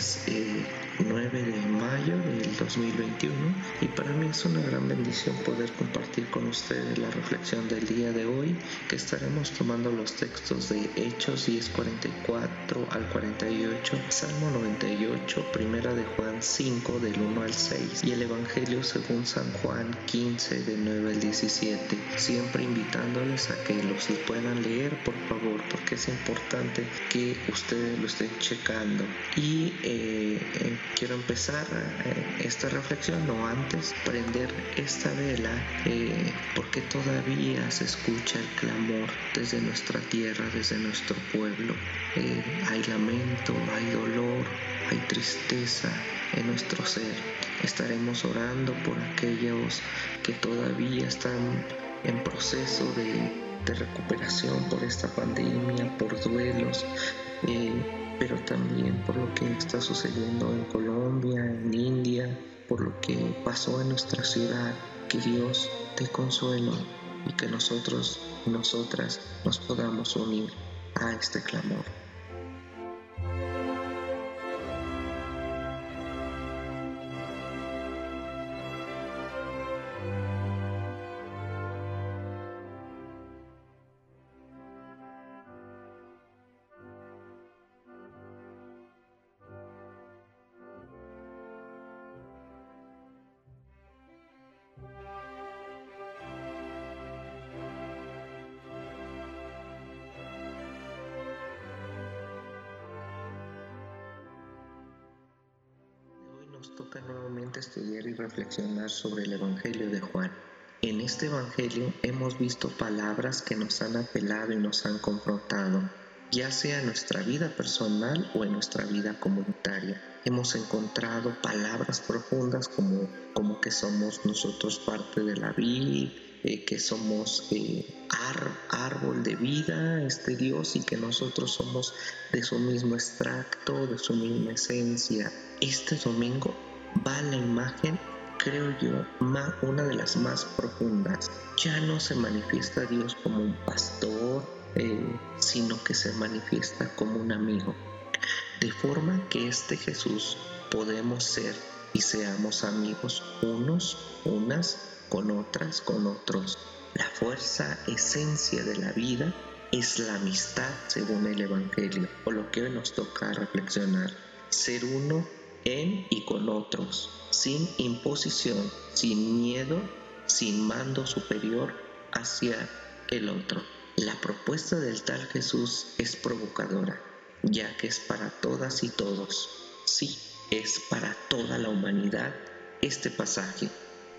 es 9 eh, de mayo del 2021 y para mí es una gran bendición poder compartir con ustedes la reflexión del día de hoy que estaremos tomando los textos de Hechos 10:44 al 48, Salmo 98, Primera de Juan 5 del 1 al 6 y el Evangelio según San Juan 15 del 9 al 17, siempre invitándoles a que los puedan leer por favor porque es importante que ustedes lo estén checando. Y eh, quiero empezar eh, esta reflexión o antes prender esta vela porque todavía se escucha el clamor desde nuestra tierra, desde nuestro pueblo. hay lamento, hay dolor, hay tristeza en nuestro ser. Estaremos orando por aquellos que todavía están en proceso de, recuperación por esta pandemia, por duelos, pero también por lo que está sucediendo en Colombia, en India, por lo que pasó en nuestra ciudad. Que Dios te consuelo y que nosotros, nosotras, nos podamos unir a este clamor. Nos toca nuevamente estudiar y reflexionar sobre el Evangelio de Juan. En este Evangelio hemos visto palabras que nos han apelado y nos han confrontado, ya sea en nuestra vida personal o en nuestra vida comunitaria. Hemos encontrado palabras profundas como, como que somos nosotros parte de la vida, eh, que somos eh, árbol de vida, este Dios, y que nosotros somos de su mismo extracto, de su misma esencia. Este domingo va la imagen, creo yo, una de las más profundas. Ya no se manifiesta Dios como un pastor, eh, sino que se manifiesta como un amigo. De forma que este Jesús podemos ser y seamos amigos unos, unas con otras, con otros. La fuerza, esencia de la vida es la amistad según el Evangelio, o lo que hoy nos toca reflexionar. Ser uno en y con otros, sin imposición, sin miedo, sin mando superior hacia el otro. La propuesta del tal Jesús es provocadora, ya que es para todas y todos. Sí, es para toda la humanidad este pasaje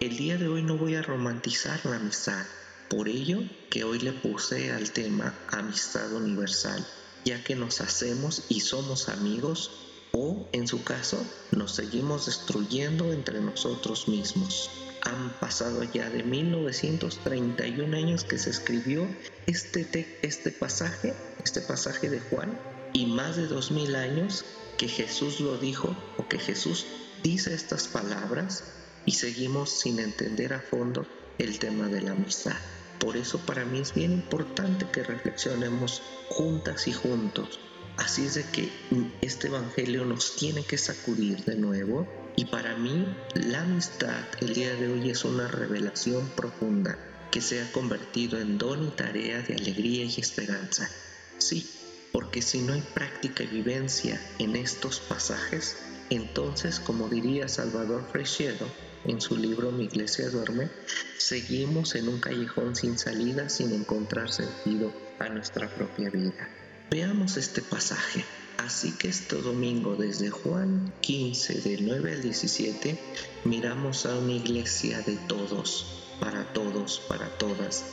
el día de hoy no voy a romantizar la amistad, por ello que hoy le puse al tema amistad universal, ya que nos hacemos y somos amigos o, en su caso, nos seguimos destruyendo entre nosotros mismos. Han pasado ya de 1931 años que se escribió este, este pasaje, este pasaje de Juan, y más de 2000 años que Jesús lo dijo o que Jesús dice estas palabras y seguimos sin entender a fondo el tema de la amistad. Por eso para mí es bien importante que reflexionemos juntas y juntos. Así es que este Evangelio nos tiene que sacudir de nuevo y para mí la amistad el día de hoy es una revelación profunda que se ha convertido en don y tarea de alegría y esperanza. Sí, porque si no hay práctica y vivencia en estos pasajes, entonces, como diría Salvador Freixedo, en su libro Mi iglesia duerme, seguimos en un callejón sin salida sin encontrar sentido a nuestra propia vida. Veamos este pasaje. Así que este domingo desde Juan 15 del 9 al 17 miramos a una iglesia de todos, para todos, para todas,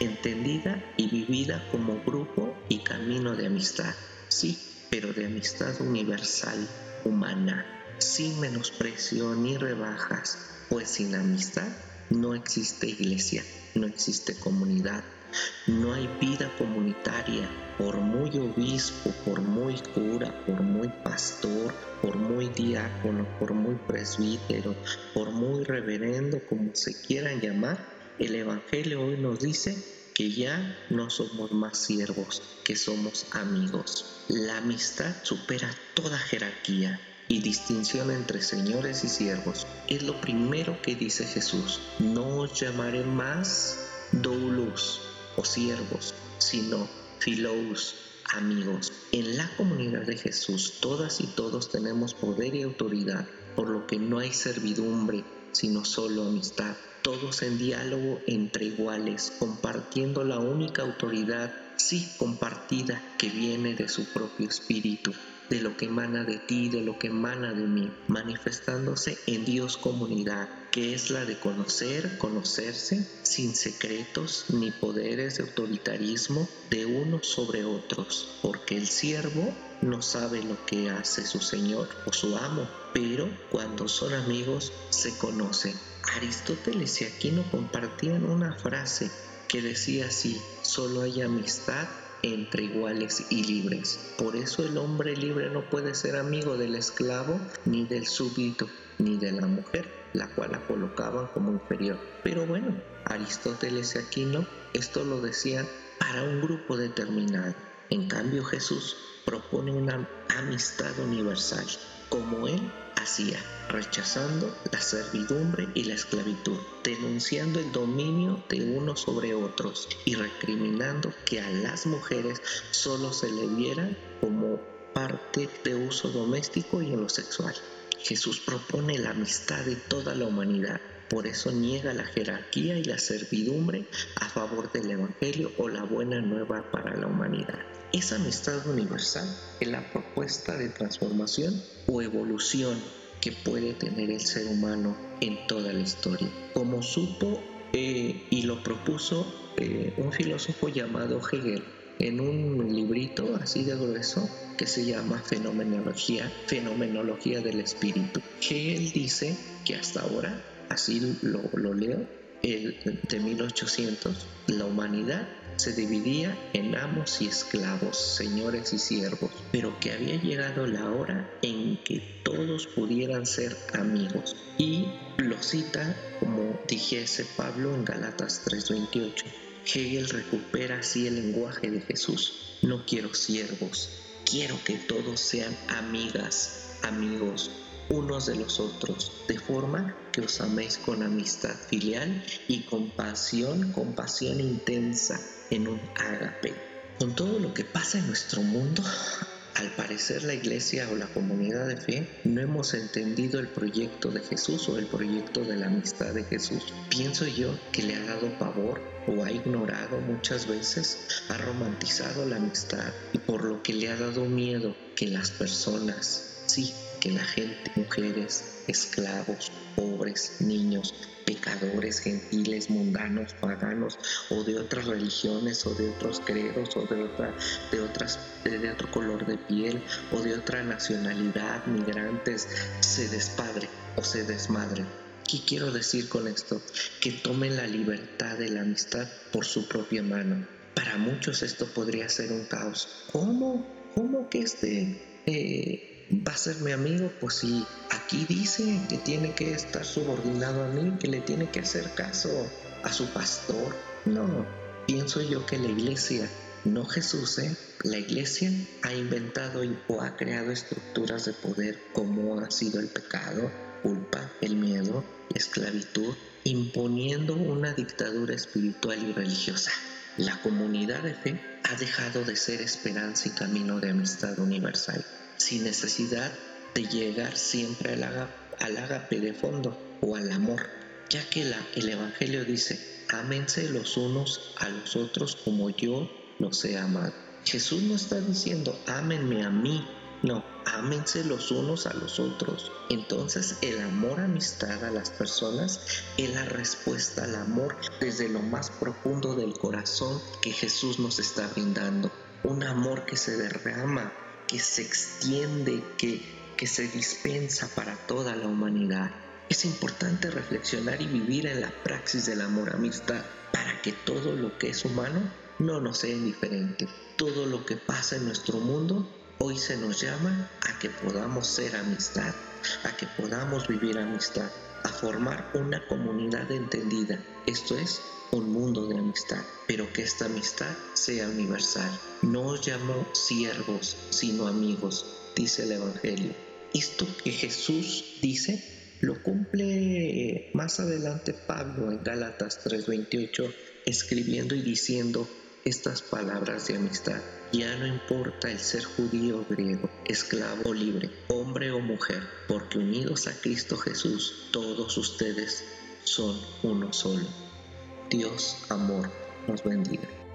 entendida y vivida como grupo y camino de amistad. Sí, pero de amistad universal, humana, sin menosprecio ni rebajas, pues sin amistad no existe iglesia, no existe comunidad, no hay vida comunitaria, por muy obispo, por muy cura, por muy pastor, por muy diácono, por muy presbítero, por muy reverendo, como se quieran llamar, el Evangelio hoy nos dice que ya no somos más siervos, que somos amigos. La amistad supera toda jerarquía, y distinción entre señores y siervos. Es lo primero que dice Jesús. No os llamaré más doulos o siervos, sino filous, amigos. En la comunidad de Jesús todas y todos tenemos poder y autoridad, por lo que no hay servidumbre, sino solo amistad. Todos en diálogo entre iguales, compartiendo la única autoridad, sí compartida, que viene de su propio espíritu de lo que emana de ti, de lo que emana de mí, manifestándose en Dios comunidad, que es la de conocer, conocerse, sin secretos ni poderes de autoritarismo de unos sobre otros, porque el siervo no sabe lo que hace su Señor o su amo, pero cuando son amigos se conocen. Aristóteles y Aquino compartían una frase que decía así, solo hay amistad entre iguales y libres. Por eso el hombre libre no puede ser amigo del esclavo, ni del súbdito, ni de la mujer, la cual la colocaban como inferior. Pero bueno, Aristóteles y Aquino esto lo decían para un grupo determinado. En cambio Jesús propone una amistad universal, como él hacía, rechazando la servidumbre y la esclavitud, denunciando el dominio de unos sobre otros y recriminando que a las mujeres solo se le viera como parte de uso doméstico y en lo sexual. Jesús propone la amistad de toda la humanidad, por eso niega la jerarquía y la servidumbre a favor del Evangelio o la buena nueva para la humanidad. Esa amistad universal es la propuesta de transformación o evolución que puede tener el ser humano en toda la historia. Como supo eh, y lo propuso eh, un filósofo llamado Hegel en un librito así de grueso que se llama Fenomenología, Fenomenología del Espíritu. Hegel dice que hasta ahora, así lo, lo leo, el, de 1800, la humanidad se dividía en amos y esclavos, señores y siervos, pero que había llegado la hora en que todos pudieran ser amigos. Y lo cita como dijese Pablo en Galatas 3:28. Hegel recupera así el lenguaje de Jesús. No quiero siervos, quiero que todos sean amigas, amigos, unos de los otros, de forma que os améis con amistad filial y compasión, compasión intensa en un ágape. Con todo lo que pasa en nuestro mundo, al parecer la iglesia o la comunidad de fe no hemos entendido el proyecto de Jesús o el proyecto de la amistad de Jesús. Pienso yo que le ha dado pavor o ha ignorado muchas veces, ha romantizado la amistad y por lo que le ha dado miedo que las personas, sí, que la gente, mujeres, esclavos, pobres, niños, pecadores, gentiles, mundanos, paganos o de otras religiones o de otros credos o de otra de otras de otro color de piel o de otra nacionalidad, migrantes, se despadre o se desmadre. ¿Qué quiero decir con esto? Que tomen la libertad de la amistad por su propia mano. Para muchos esto podría ser un caos. ¿Cómo? ¿Cómo que este eh, va a ser mi amigo, pues si aquí dice que tiene que estar subordinado a mí, que le tiene que hacer caso a su pastor. No, pienso yo que la iglesia, no Jesús, ¿eh? la iglesia ha inventado o ha creado estructuras de poder como ha sido el pecado, culpa, el miedo, la esclavitud, imponiendo una dictadura espiritual y religiosa. La comunidad de fe ha dejado de ser esperanza y camino de amistad universal sin necesidad de llegar siempre al, ágape de fondo o al amor, ya que el Evangelio dice, ámense los unos a los otros como yo los he amado. Jesús no está diciendo, ámenme a mí, no, ámense los unos a los otros. Entonces el amor amistad a las personas es la respuesta al amor desde lo más profundo del corazón que Jesús nos está brindando. Un amor que se derrama que se extiende, que, que se dispensa para toda la humanidad. Es importante reflexionar y vivir en la praxis del amor amistad para que todo lo que es humano no nos sea indiferente. Todo lo que pasa en nuestro mundo hoy se nos llama a que podamos ser amistad, a que podamos vivir amistad, a formar una comunidad entendida. Esto es un mundo de amistad, pero que esta amistad sea universal. No os llamo siervos, sino amigos, dice el Evangelio. Esto que Jesús dice lo cumple más adelante Pablo en Gálatas 3:28, escribiendo y diciendo estas palabras de amistad. Ya no importa el ser judío o griego, esclavo o libre, hombre o mujer, porque unidos a Cristo Jesús, todos ustedes son uno solo. Dios, amor, nos bendiga.